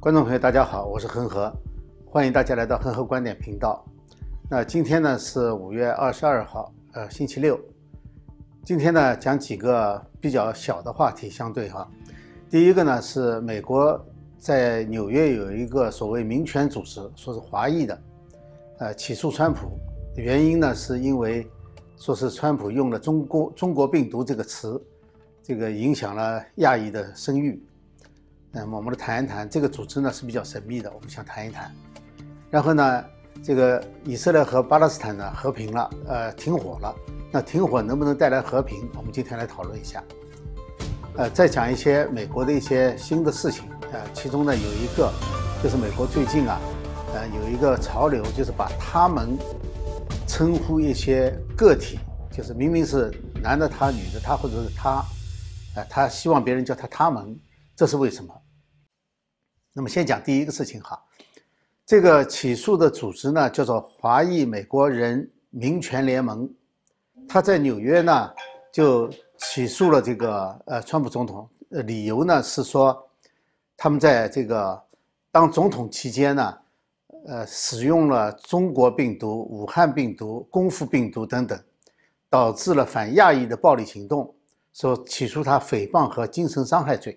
观众朋友，大家好，我是恒河，欢迎大家来到恒河观点频道。那今天呢是五月二十二号，呃，星期六。今天呢讲几个比较小的话题，相对哈。第一个呢是美国在纽约有一个所谓民权组织，说是华裔的，呃，起诉川普，原因呢是因为说是川普用了“中国中国病毒”这个词，这个影响了亚裔的声誉。那么我们来谈一谈这个组织呢是比较神秘的，我们想谈一谈。然后呢，这个以色列和巴勒斯坦呢和平了，呃，停火了。那停火能不能带来和平？我们今天来讨论一下。呃，再讲一些美国的一些新的事情。呃，其中呢有一个就是美国最近啊，呃，有一个潮流，就是把他们称呼一些个体，就是明明是男的他、女的他或者是他，呃，他希望别人叫他他们。这是为什么？那么先讲第一个事情哈，这个起诉的组织呢叫做华裔美国人民权联盟，他在纽约呢就起诉了这个呃川普总统，呃理由呢是说他们在这个当总统期间呢，呃使用了中国病毒、武汉病毒、功夫病毒等等，导致了反亚裔的暴力行动，说起诉他诽谤和精神伤害罪。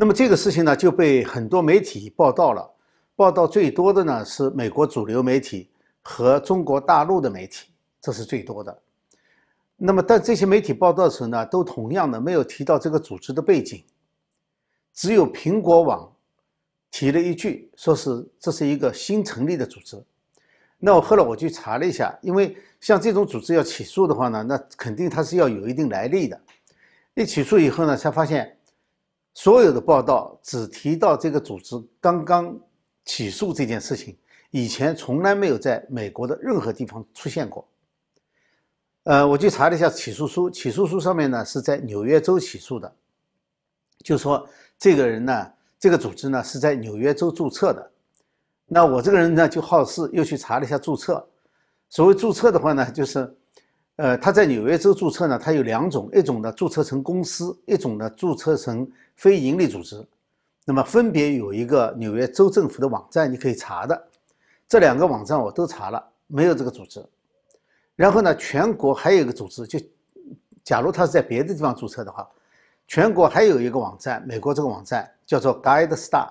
那么这个事情呢，就被很多媒体报道了。报道最多的呢是美国主流媒体和中国大陆的媒体，这是最多的。那么，但这些媒体报道的时候呢，都同样的没有提到这个组织的背景，只有苹果网提了一句，说是这是一个新成立的组织。那我后来我去查了一下，因为像这种组织要起诉的话呢，那肯定它是要有一定来历的。一起诉以后呢，才发现。所有的报道只提到这个组织刚刚起诉这件事情，以前从来没有在美国的任何地方出现过。呃，我去查了一下起诉书，起诉书上面呢是在纽约州起诉的，就说这个人呢，这个组织呢是在纽约州注册的。那我这个人呢就好事，又去查了一下注册。所谓注册的话呢，就是。呃，他在纽约州注册呢，它有两种，一种呢注册成公司，一种呢注册成非营利组织。那么分别有一个纽约州政府的网站，你可以查的。这两个网站我都查了，没有这个组织。然后呢，全国还有一个组织，就假如他是在别的地方注册的话，全国还有一个网站，美国这个网站叫做 Guide Star。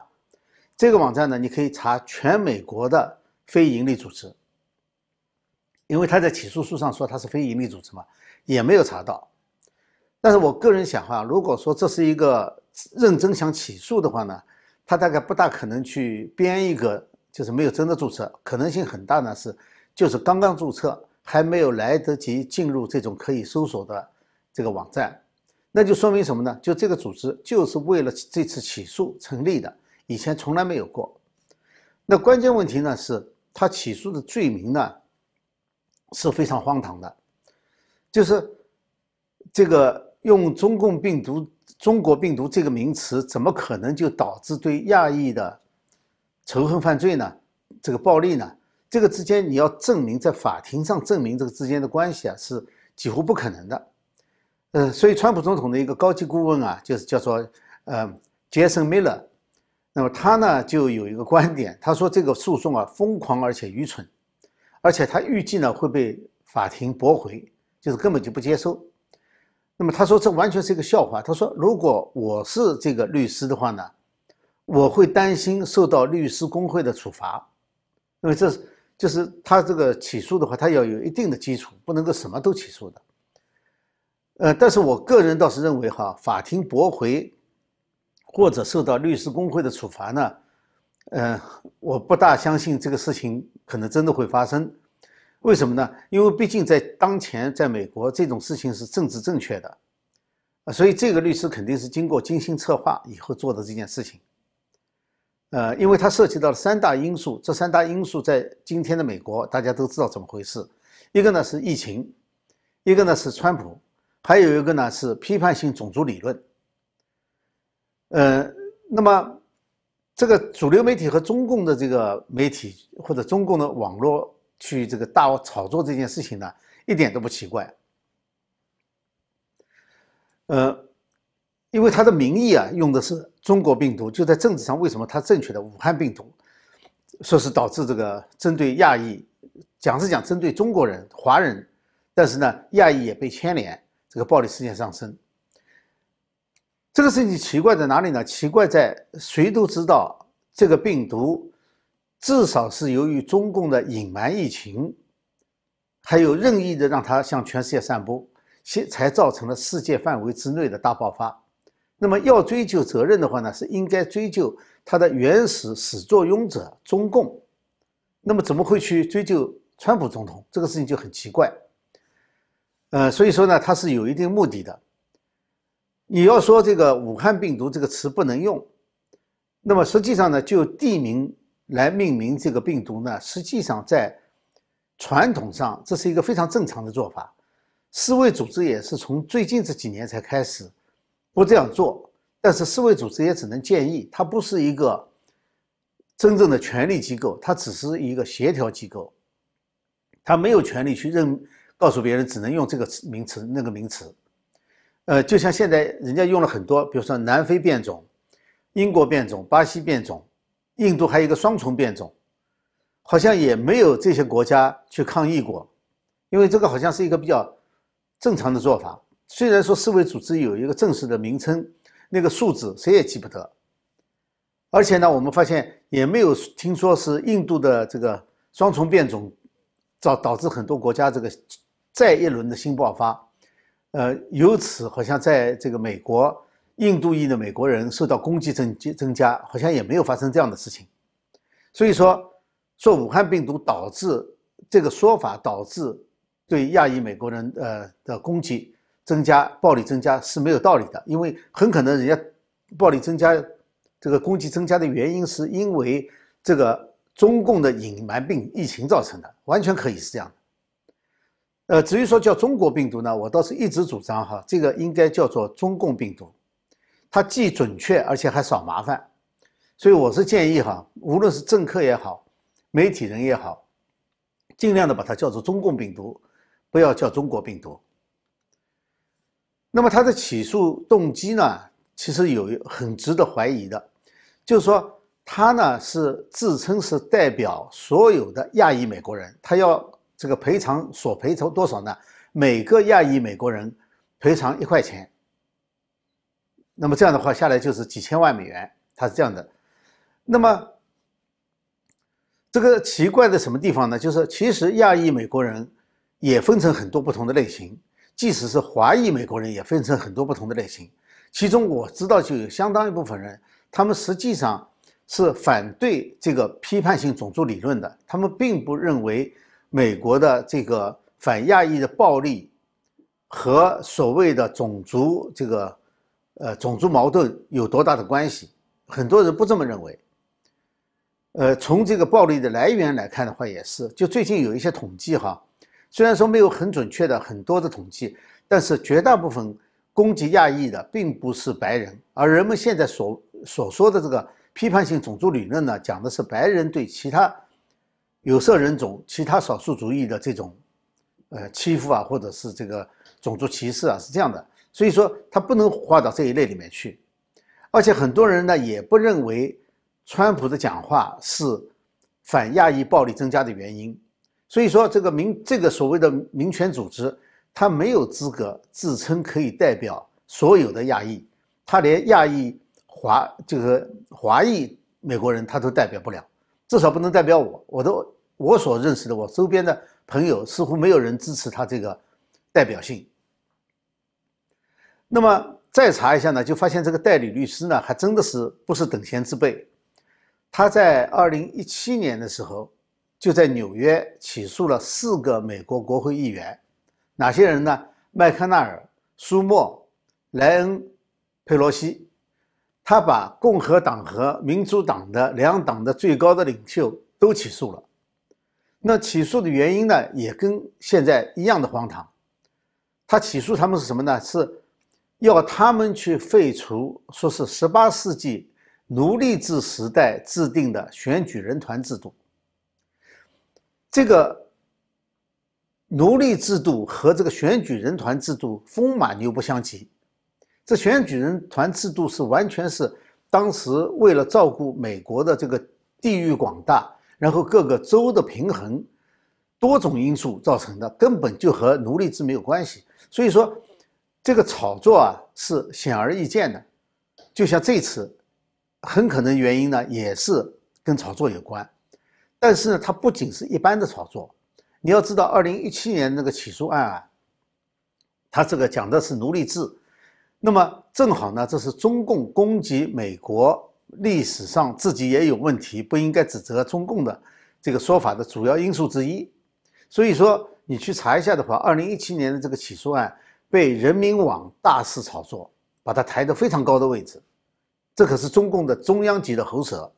这个网站呢，你可以查全美国的非营利组织。因为他在起诉书上说他是非营利组织嘛，也没有查到。但是我个人想哈，如果说这是一个认真想起诉的话呢，他大概不大可能去编一个就是没有真的注册，可能性很大呢是就是刚刚注册，还没有来得及进入这种可以搜索的这个网站，那就说明什么呢？就这个组织就是为了这次起诉成立的，以前从来没有过。那关键问题呢是他起诉的罪名呢？是非常荒唐的，就是这个用中共病毒、中国病毒这个名词，怎么可能就导致对亚裔的仇恨犯罪呢？这个暴力呢？这个之间你要证明在法庭上证明这个之间的关系啊，是几乎不可能的。呃，所以川普总统的一个高级顾问啊，就是叫做呃杰森·米勒，那么他呢就有一个观点，他说这个诉讼啊疯狂而且愚蠢。而且他预计呢会被法庭驳回，就是根本就不接受。那么他说这完全是一个笑话。他说如果我是这个律师的话呢，我会担心受到律师工会的处罚，因为这是就是他这个起诉的话，他要有一定的基础，不能够什么都起诉的。呃，但是我个人倒是认为哈，法庭驳回或者受到律师工会的处罚呢。嗯，我不大相信这个事情可能真的会发生，为什么呢？因为毕竟在当前，在美国这种事情是政治正确的，啊，所以这个律师肯定是经过精心策划以后做的这件事情。呃，因为它涉及到了三大因素，这三大因素在今天的美国大家都知道怎么回事，一个呢是疫情，一个呢是川普，还有一个呢是批判性种族理论。呃，那么。这个主流媒体和中共的这个媒体或者中共的网络去这个大炒作这件事情呢，一点都不奇怪。呃，因为它的名义啊用的是中国病毒，就在政治上为什么它正确的武汉病毒，说是导致这个针对亚裔，讲是讲针对中国人华人，但是呢亚裔也被牵连，这个暴力事件上升。这个事情奇怪在哪里呢？奇怪在谁都知道这个病毒至少是由于中共的隐瞒疫情，还有任意的让它向全世界散播，才才造成了世界范围之内的大爆发。那么要追究责任的话呢，是应该追究它的原始始作俑者中共。那么怎么会去追究川普总统？这个事情就很奇怪。呃，所以说呢，它是有一定目的的。你要说这个武汉病毒这个词不能用，那么实际上呢，就地名来命名这个病毒呢，实际上在传统上这是一个非常正常的做法。世卫组织也是从最近这几年才开始。不这样做，但是世卫组织也只能建议，它不是一个真正的权力机构，它只是一个协调机构，它没有权利去认告诉别人只能用这个名词那个名词。呃，就像现在人家用了很多，比如说南非变种、英国变种、巴西变种、印度还有一个双重变种，好像也没有这些国家去抗议过，因为这个好像是一个比较正常的做法。虽然说世卫组织有一个正式的名称，那个数字谁也记不得，而且呢，我们发现也没有听说是印度的这个双重变种导导致很多国家这个再一轮的新爆发，呃，由此好像在这个美国印度裔的美国人受到攻击增增加，好像也没有发生这样的事情，所以说说武汉病毒导致这个说法导致对亚裔美国人呃的攻击。增加暴力增加是没有道理的，因为很可能人家暴力增加，这个攻击增加的原因是因为这个中共的隐瞒病疫情造成的，完全可以是这样。呃，至于说叫中国病毒呢，我倒是一直主张哈，这个应该叫做中共病毒，它既准确而且还少麻烦，所以我是建议哈，无论是政客也好，媒体人也好，尽量的把它叫做中共病毒，不要叫中国病毒。那么他的起诉动机呢，其实有很值得怀疑的，就是说他呢是自称是代表所有的亚裔美国人，他要这个赔偿索赔偿多少呢？每个亚裔美国人赔偿一块钱。那么这样的话下来就是几千万美元，他是这样的。那么这个奇怪的什么地方呢？就是其实亚裔美国人也分成很多不同的类型。即使是华裔美国人，也分成很多不同的类型。其中我知道就有相当一部分人，他们实际上是反对这个批判性种族理论的。他们并不认为美国的这个反亚裔的暴力和所谓的种族这个呃种族矛盾有多大的关系。很多人不这么认为。呃，从这个暴力的来源来看的话，也是。就最近有一些统计哈。虽然说没有很准确的很多的统计，但是绝大部分攻击亚裔的并不是白人，而人们现在所所说的这个批判性种族理论呢，讲的是白人对其他有色人种、其他少数族裔的这种呃欺负啊，或者是这个种族歧视啊，是这样的。所以说，他不能划到这一类里面去。而且很多人呢也不认为川普的讲话是反亚裔暴力增加的原因。所以说，这个民这个所谓的民权组织，他没有资格自称可以代表所有的亚裔，他连亚裔华这个华裔美国人他都代表不了，至少不能代表我。我都我所认识的我周边的朋友，似乎没有人支持他这个代表性。那么再查一下呢，就发现这个代理律师呢，还真的是不是等闲之辈。他在二零一七年的时候。就在纽约起诉了四个美国国会议员，哪些人呢？麦康奈尔、舒默、莱恩、佩洛西。他把共和党和民主党的两党的最高的领袖都起诉了。那起诉的原因呢，也跟现在一样的荒唐。他起诉他们是什么呢？是要他们去废除，说是十八世纪奴隶制时代制定的选举人团制度。这个奴隶制度和这个选举人团制度风马牛不相及，这选举人团制度是完全是当时为了照顾美国的这个地域广大，然后各个州的平衡，多种因素造成的，根本就和奴隶制没有关系。所以说，这个炒作啊是显而易见的。就像这次，很可能原因呢也是跟炒作有关。但是呢，它不仅是一般的炒作，你要知道，二零一七年那个起诉案啊，它这个讲的是奴隶制。那么正好呢，这是中共攻击美国历史上自己也有问题，不应该指责中共的这个说法的主要因素之一。所以说，你去查一下的话，二零一七年的这个起诉案被人民网大肆炒作，把它抬得非常高的位置，这可是中共的中央级的喉舌。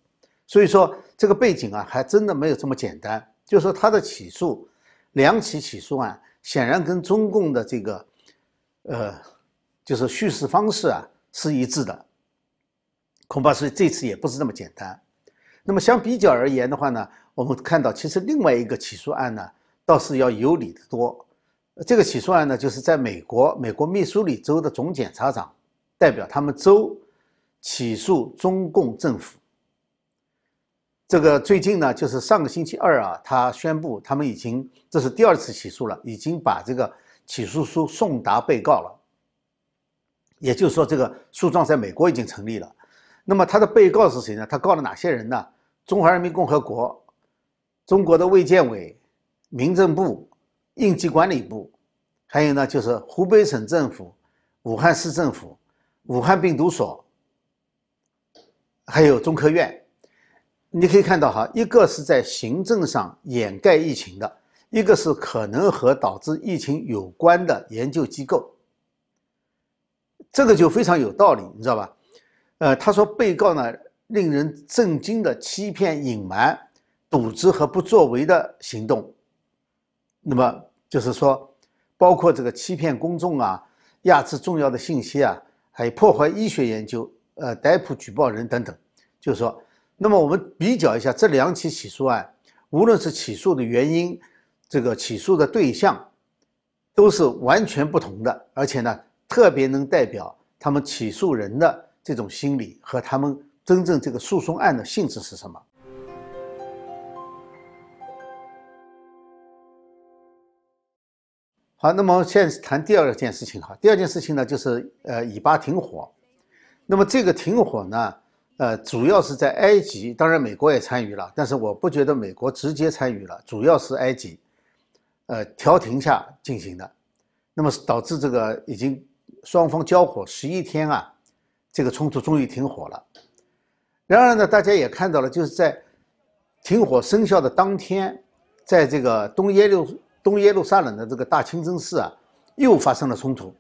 所以说，这个背景啊，还真的没有这么简单。就是说，他的起诉两起起诉案，显然跟中共的这个，呃。就是叙事方式啊是一致的，恐怕是这次也不是那么简单。那么相比较而言的话呢，我们看到其实另外一个起诉案呢倒是要有理得多。这个起诉案呢，就是在美国美国密苏里州的总检察长代表他们州起诉中共政府。这个最近呢，就是上个星期二啊，他宣布他们已经这是第二次起诉了，已经把这个起诉书送达被告了。也就是说，这个诉状在美国已经成立了。那么，他的被告是谁呢？他告了哪些人呢？中华人民共和国、中国的卫健委、民政部、应急管理部，还有呢，就是湖北省政府、武汉市政府、武汉病毒所，还有中科院。你可以看到，哈，一个是在行政上掩盖疫情的，一个是可能和导致疫情有关的研究机构。这个就非常有道理，你知道吧？呃，他说被告呢令人震惊的欺骗、隐瞒、渎职和不作为的行动，那么就是说，包括这个欺骗公众啊、压制重要的信息啊，还有破坏医学研究、呃逮捕举报人等等。就是说，那么我们比较一下这两起起诉案，无论是起诉的原因、这个起诉的对象，都是完全不同的，而且呢。特别能代表他们起诉人的这种心理和他们真正这个诉讼案的性质是什么？好，那么现在谈第二件事情哈。第二件事情呢，就是呃以巴停火。那么这个停火呢，呃，主要是在埃及，当然美国也参与了，但是我不觉得美国直接参与了，主要是埃及，呃调停下进行的。那么导致这个已经。双方交火十一天啊，这个冲突终于停火了。然而呢，大家也看到了，就是在停火生效的当天，在这个东耶路东耶路撒冷的这个大清真寺啊，又发生了冲突。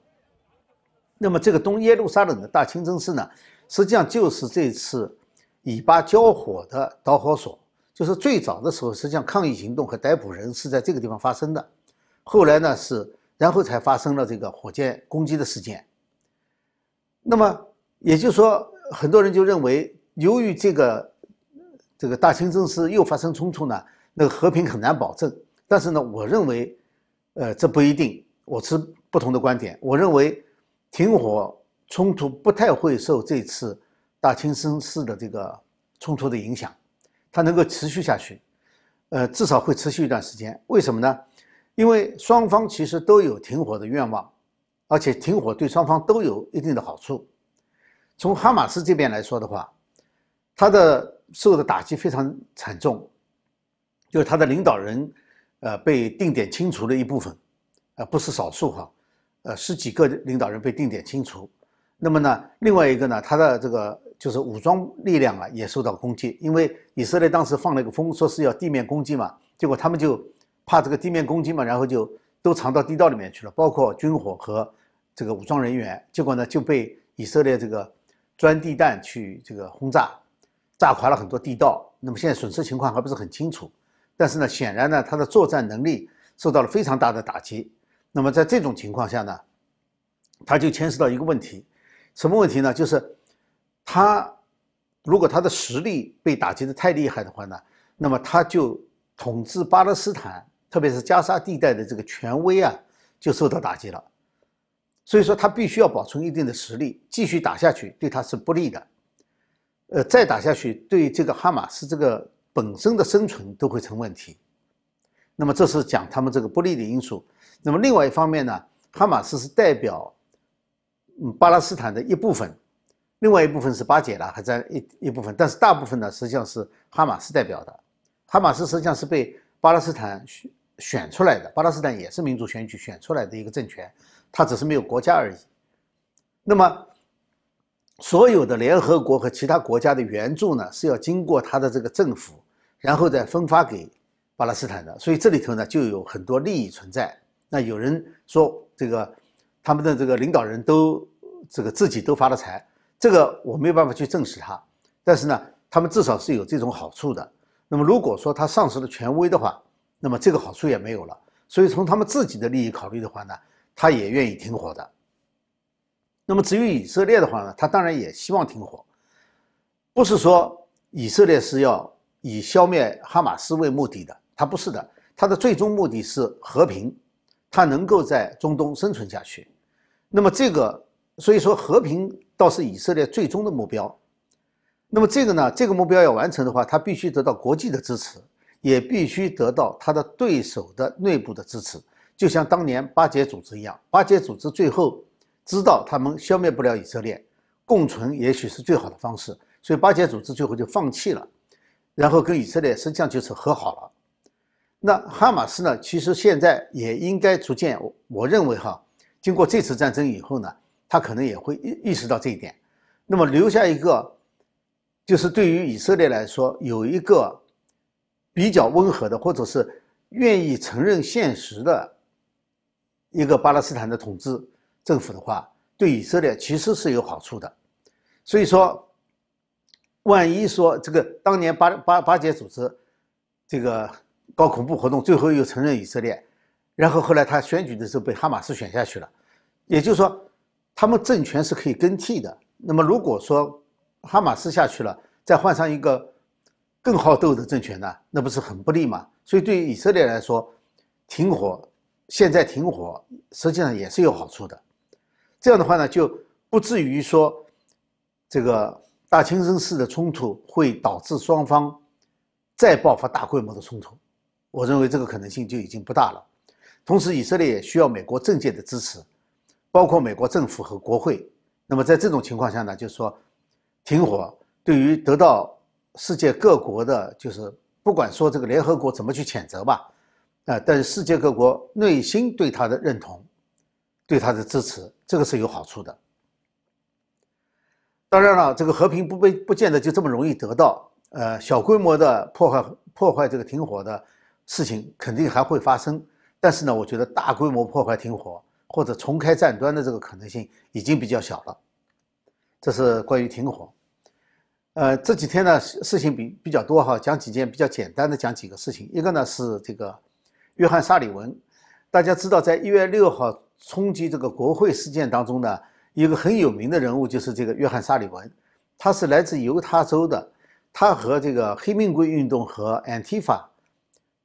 那么这个东耶路撒冷的大清真寺呢，实际上就是这次以巴交火的导火索。就是最早的时候，实际上抗议行动和逮捕人是在这个地方发生的。后来呢是。然后才发生了这个火箭攻击的事件。那么也就是说，很多人就认为，由于这个这个大清真寺又发生冲突呢，那个和平很难保证。但是呢，我认为，呃，这不一定。我持不同的观点。我认为，停火冲突不太会受这次大清真寺的这个冲突的影响，它能够持续下去，呃，至少会持续一段时间。为什么呢？因为双方其实都有停火的愿望，而且停火对双方都有一定的好处。从哈马斯这边来说的话，他的受的打击非常惨重，就是他的领导人，呃，被定点清除了一部分，呃，不是少数哈，呃，十几个领导人被定点清除。那么呢，另外一个呢，他的这个就是武装力量啊也受到攻击，因为以色列当时放了一个风，说是要地面攻击嘛，结果他们就。怕这个地面攻击嘛，然后就都藏到地道里面去了，包括军火和这个武装人员。结果呢，就被以色列这个钻地弹去这个轰炸，炸垮了很多地道。那么现在损失情况还不是很清楚，但是呢，显然呢，他的作战能力受到了非常大的打击。那么在这种情况下呢，他就牵涉到一个问题，什么问题呢？就是他如果他的实力被打击的太厉害的话呢，那么他就统治巴勒斯坦。特别是加沙地带的这个权威啊，就受到打击了。所以说他必须要保存一定的实力，继续打下去对他是不利的。呃，再打下去对这个哈马斯这个本身的生存都会成问题。那么这是讲他们这个不利的因素。那么另外一方面呢，哈马斯是代表嗯巴勒斯坦的一部分，另外一部分是巴解了还在一一部分，但是大部分呢实际上是哈马斯代表的。哈马斯实际上是被巴勒斯坦选选出来的，巴勒斯坦也是民主选举选出来的一个政权，它只是没有国家而已。那么所有的联合国和其他国家的援助呢，是要经过他的这个政府，然后再分发给巴勒斯坦的，所以这里头呢就有很多利益存在。那有人说这个他们的这个领导人都这个自己都发了财，这个我没有办法去证实他，但是呢，他们至少是有这种好处的。那么如果说他丧失了权威的话，那么这个好处也没有了。所以从他们自己的利益考虑的话呢，他也愿意停火的。那么至于以色列的话呢，他当然也希望停火，不是说以色列是要以消灭哈马斯为目的的，他不是的，他的最终目的是和平，他能够在中东生存下去。那么这个，所以说和平倒是以色列最终的目标。那么这个呢，这个目标要完成的话，他必须得到国际的支持，也必须得到他的对手的内部的支持，就像当年巴解组织一样，巴解组织最后。知道他们消灭不了以色列，共存也许是最好的方式，所以巴解组织最后就放弃了，然后跟以色列实际上就是和好了。那哈马斯呢？其实现在也应该逐渐，我认为哈，经过这次战争以后呢，他可能也会意意识到这一点。那么留下一个，就是对于以色列来说，有一个比较温和的，或者是愿意承认现实的一个巴勒斯坦的统治。政府的话对以色列其实是有好处的，所以说，万一说这个当年巴巴巴解组织这个搞恐怖活动，最后又承认以色列，然后后来他选举的时候被哈马斯选下去了，也就是说，他们政权是可以更替的。那么如果说哈马斯下去了，再换上一个更好斗的政权呢，那不是很不利吗？所以对于以色列来说，停火现在停火实际上也是有好处的。这样的话呢，就不至于说这个大清真寺的冲突会导致双方再爆发大规模的冲突。我认为这个可能性就已经不大了。同时，以色列也需要美国政界的支持，包括美国政府和国会。那么在这种情况下呢，就是说停火对于得到世界各国的，就是不管说这个联合国怎么去谴责吧，啊，但是世界各国内心对他的认同。对他的支持，这个是有好处的。当然了，这个和平不被不见得就这么容易得到。呃，小规模的破坏破坏这个停火的事情肯定还会发生，但是呢，我觉得大规模破坏停火或者重开战端的这个可能性已经比较小了。这是关于停火。呃，这几天呢事事情比比较多哈，讲几件比较简单的，讲几个事情。一个呢是这个约翰沙里文，大家知道，在一月六号。冲击这个国会事件当中呢，一个很有名的人物就是这个约翰·沙里文，他是来自犹他州的，他和这个黑命贵运动和 Antifa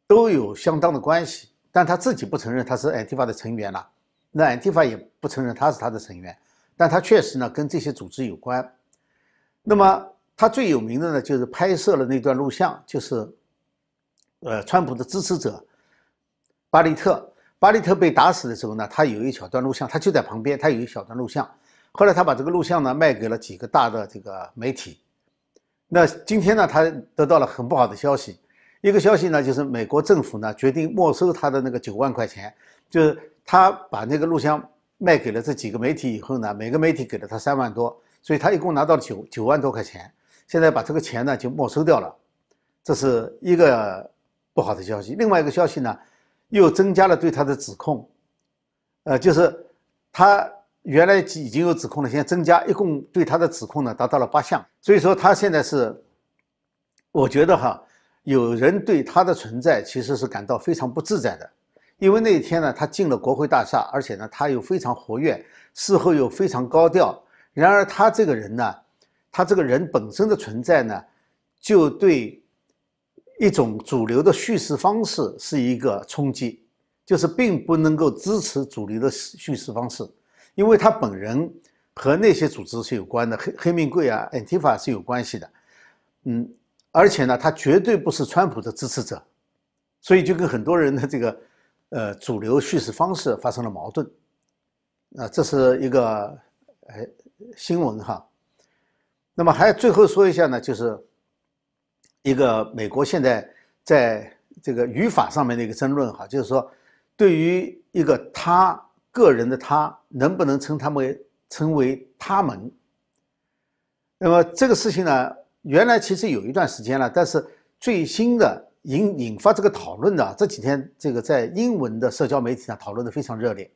都有相当的关系，但他自己不承认他是 Antifa 的成员了，那 Antifa 也不承认他是他的成员，但他确实呢跟这些组织有关。那么他最有名的呢就是拍摄了那段录像，就是呃川普的支持者巴利特。巴利特被打死的时候呢，他有一小段录像，他就在旁边，他有一小段录像。后来他把这个录像呢卖给了几个大的这个媒体。那今天呢，他得到了很不好的消息，一个消息呢就是美国政府呢决定没收他的那个九万块钱，就是他把那个录像卖给了这几个媒体以后呢，每个媒体给了他三万多，所以他一共拿到了九九万多块钱。现在把这个钱呢就没收掉了，这是一个不好的消息。另外一个消息呢。又增加了对他的指控，呃，就是他原来已经有指控了，现在增加，一共对他的指控呢达到了八项。所以说他现在是，我觉得哈，有人对他的存在其实是感到非常不自在的，因为那一天呢，他进了国会大厦，而且呢他又非常活跃，事后又非常高调。然而他这个人呢，他这个人本身的存在呢，就对。一种主流的叙事方式是一个冲击，就是并不能够支持主流的叙事方式，因为他本人和那些组织是有关的，黑黑命贵啊、Antifa 是有关系的，嗯，而且呢，他绝对不是川普的支持者，所以就跟很多人的这个呃主流叙事方式发生了矛盾，啊，这是一个呃新闻哈。那么还最后说一下呢，就是一个美国现在在这个语法上面的一个争论哈，就是说对于一个他。个人的他能不能称他们称为他们？那么这个事情呢，原来其实有一段时间了，但是最新的引引发这个讨论的这几天，这个在英文的社交媒体上讨论的非常热烈，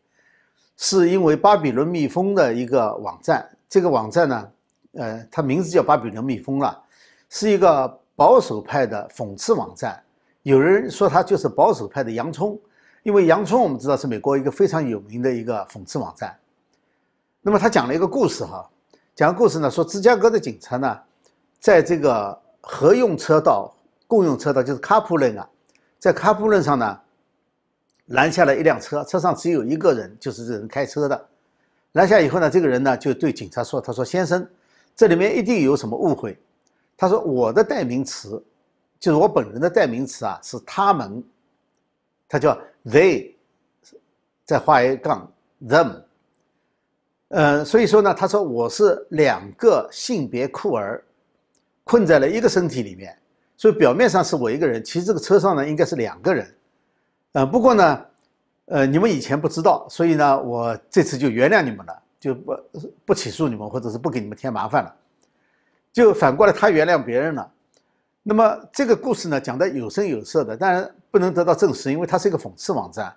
是因为巴比伦蜜蜂的一个网站，这个网站呢，呃，它名字叫巴比伦蜜蜂了，是一个保守派的讽刺网站，有人说他就是保守派的洋葱。因为洋葱我们知道是美国一个非常有名的一个讽刺网站，那么他讲了一个故事哈，讲个故事呢，说芝加哥的警察呢，在这个合用车道、共用车道就是 carpooling 啊，在 carpooling 上呢，拦下了一辆车，车上只有一个人，就是这人开车的，拦下以后呢，这个人呢就对警察说：“他说先生，这里面一定有什么误会。”他说：“我的代名词，就是我本人的代名词啊，是他们。”他叫 they，再画一杠 them，呃，所以说呢，他说我是两个性别酷儿困在了一个身体里面，所以表面上是我一个人，其实这个车上呢应该是两个人，呃，不过呢，呃，你们以前不知道，所以呢，我这次就原谅你们了，就不不起诉你们，或者是不给你们添麻烦了，就反过来他原谅别人了。那么这个故事呢，讲的有声有色的，当然不能得到证实，因为它是一个讽刺网站，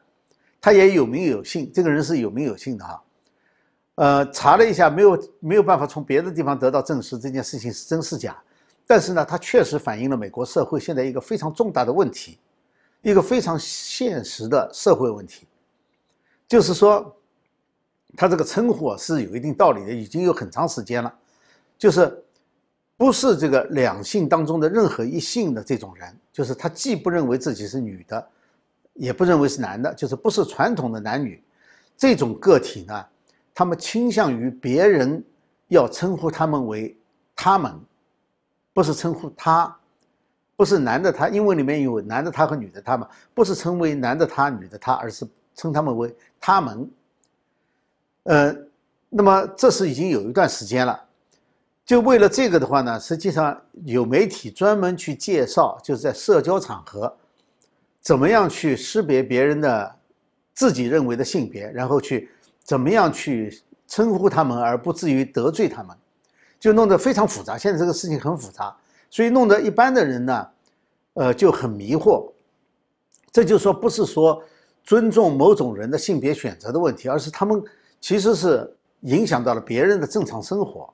他也有名有姓，这个人是有名有姓的哈。呃，查了一下，没有没有办法从别的地方得到证实这件事情是真是假，但是呢，它确实反映了美国社会现在一个非常重大的问题，一个非常现实的社会问题，就是说，他这个称呼是有一定道理的，已经有很长时间了，就是。不是这个两性当中的任何一性的这种人，就是他既不认为自己是女的，也不认为是男的，就是不是传统的男女这种个体呢？他们倾向于别人要称呼他们为他们，不是称呼他，不是男的他，英文里面有男的他和女的他们，不是称为男的他、女的他，而是称他们为他们。呃，那么这是已经有一段时间了。就为了这个的话呢，实际上有媒体专门去介绍，就是在社交场合，怎么样去识别别人的自己认为的性别，然后去怎么样去称呼他们，而不至于得罪他们，就弄得非常复杂。现在这个事情很复杂，所以弄得一般的人呢，呃，就很迷惑。这就说不是说尊重某种人的性别选择的问题，而是他们其实是影响到了别人的正常生活。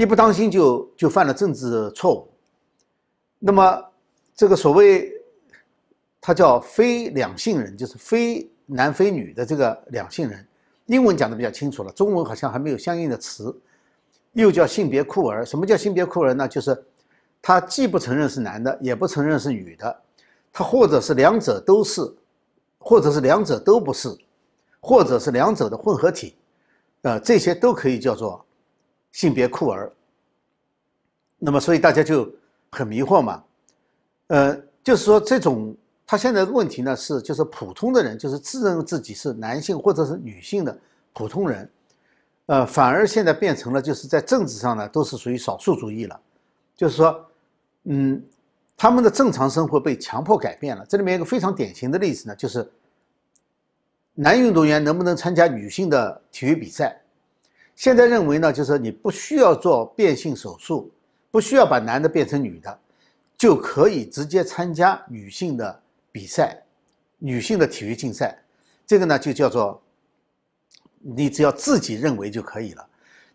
一不当心就就犯了政治错误，那么这个所谓他叫非两性人，就是非男非女的这个两性人，英文讲的比较清楚了，中文好像还没有相应的词，又叫性别酷儿。什么叫性别酷儿呢？就是他既不承认是男的，也不承认是女的，他或者是两者都是，或者是两者都不是，或者是两者的混合体，呃，这些都可以叫做。性别酷儿，那么所以大家就很迷惑嘛，呃，就是说这种他现在的问题呢是，就是普通的人，就是自认自己是男性或者是女性的普通人，呃，反而现在变成了就是在政治上呢都是属于少数主义了，就是说，嗯，他们的正常生活被强迫改变了。这里面一个非常典型的例子呢，就是男运动员能不能参加女性的体育比赛？现在认为呢，就是你不需要做变性手术，不需要把男的变成女的，就可以直接参加女性的比赛，女性的体育竞赛。这个呢，就叫做你只要自己认为就可以了。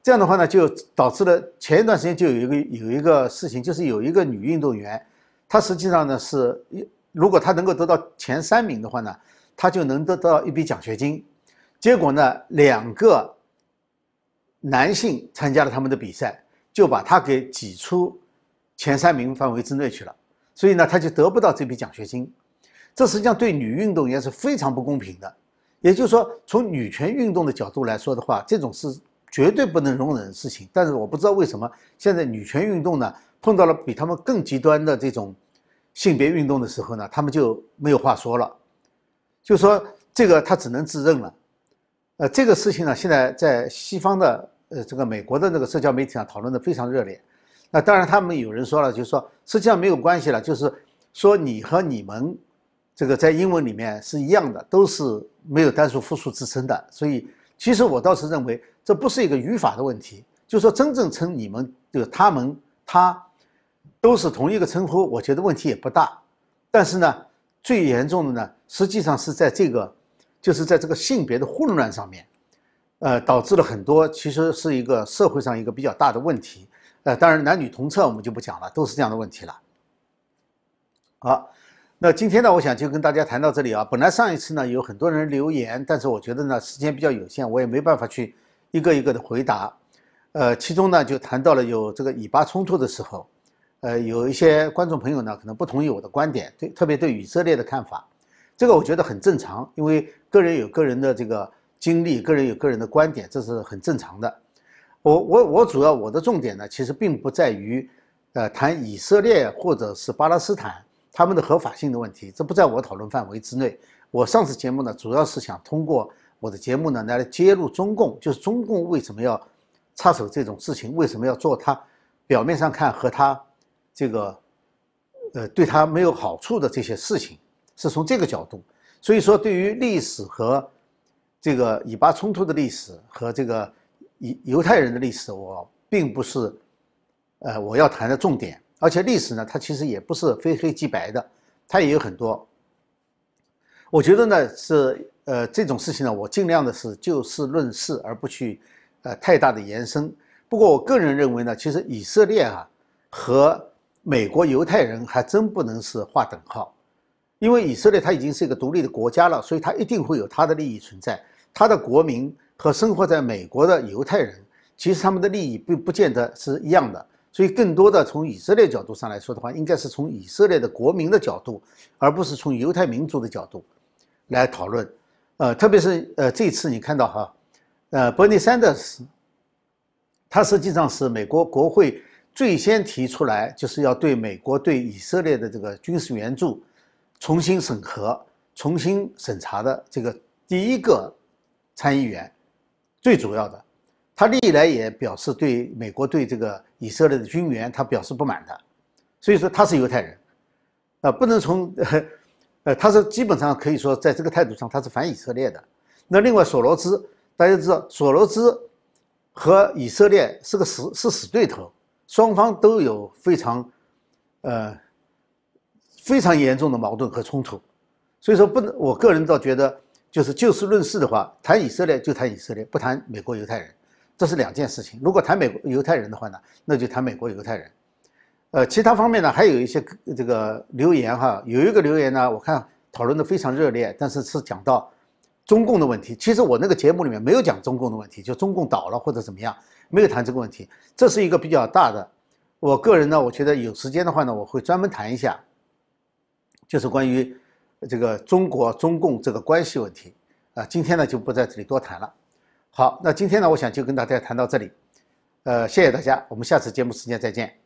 这样的话呢，就导致了前一段时间就有一个有一个事情，就是有一个女运动员，她实际上呢是，如果她能够得到前三名的话呢，她就能得到一笔奖学金。结果呢，两个。男性参加了他们的比赛，就把他给挤出前三名范围之内去了，所以呢，他就得不到这笔奖学金。这实际上对女运动员是非常不公平的，也就是说，从女权运动的角度来说的话，这种是绝对不能容忍的事情。但是我不知道为什么现在女权运动呢碰到了比他们更极端的这种性别运动的时候呢，他们就没有话说了，就说这个他只能自认了。呃，这个事情呢，现在在西方的呃这个美国的那个社交媒体上讨论的非常热烈。那当然，他们有人说了，就是说实际上没有关系了，就是说你和你们。这个在英文里面是一样的，都是没有单数复数之称的，所以其实我倒是认为这不是一个语法的问题，就说真正称你们就他们他都是同一个称呼，我觉得问题也不大。但是呢，最严重的呢，实际上是在这个就是在这个性别的混乱上面，呃，导致了很多其实是一个社会上一个比较大的问题。呃，当然男女同厕我们就不讲了，都是这样的问题了。好。那今天呢，我想就跟大家谈到这里啊。本来上一次呢有很多人留言，但是我觉得呢时间比较有限，我也没办法去一个一个的回答。呃，其中呢就谈到了有这个以巴冲突的时候，呃，有一些观众朋友呢可能不同意我的观点，对，特别对以色列的看法，这个我觉得很正常，因为个人有个人的这个经历，个人有个人的观点，这是很正常的。我我我主要我的重点呢，其实并不在于，呃，谈以色列或者是巴勒斯坦。他们的合法性的问题，这不在我讨论范围之内。我上次节目呢，主要是想通过我的节目呢来揭露中共，就是中共为什么要插手这种事情，为什么要做他表面上看和他这个呃对他没有好处的这些事情，是从这个角度。所以说，对于历史和这个以巴冲突的历史和这个犹犹太人的历史，我并不是呃我要谈的重点。而且历史呢，它其实也不是非黑即白的，它也有很多。我觉得呢，是呃这种事情呢，我尽量的是就事论事，而不去呃太大的延伸。不过我个人认为呢，其实以色列啊和美国犹太人还真不能是划等号，因为以色列它已经是一个独立的国家了，所以它一定会有它的利益存在。他的国民和生活在美国的犹太人，其实他们的利益并不见得是一样的。所以，更多的从以色列角度上来说的话，应该是从以色列的国民的角度，而不是从犹太民族的角度来讨论。呃，特别是呃，这次你看到哈，呃，Bernie Sanders，他实际上是美国国会最先提出来，就是要对美国对以色列的这个军事援助重新审核、重新审查的这个第一个参议员，最主要的。他历来也表示对美国对这个以色列的军援，他表示不满的，所以说他是犹太人，啊，不能从，呃，他是基本上可以说在这个态度上他是反以色列的。那另外索罗斯，大家知道索罗斯和以色列是个死是死对头，双方都有非常，呃，非常严重的矛盾和冲突，所以说不能，我个人倒觉得就是就事论事的话，谈以色列就谈以色列，不谈美国犹太人。这是两件事情。如果谈美国犹太人的话呢，那就谈美国犹太人。呃，其他方面呢，还有一些这个留言哈。有一个留言呢，我看讨论的非常热烈，但是是讲到中共的问题。其实我那个节目里面没有讲中共的问题，就中共倒了或者怎么样，没有谈这个问题。这是一个比较大的。我个人呢，我觉得有时间的话呢，我会专门谈一下，就是关于这个中国中共这个关系问题。啊，今天呢就不在这里多谈了。好，那今天呢，我想就跟大家谈到这里，呃，谢谢大家，我们下次节目时间再见。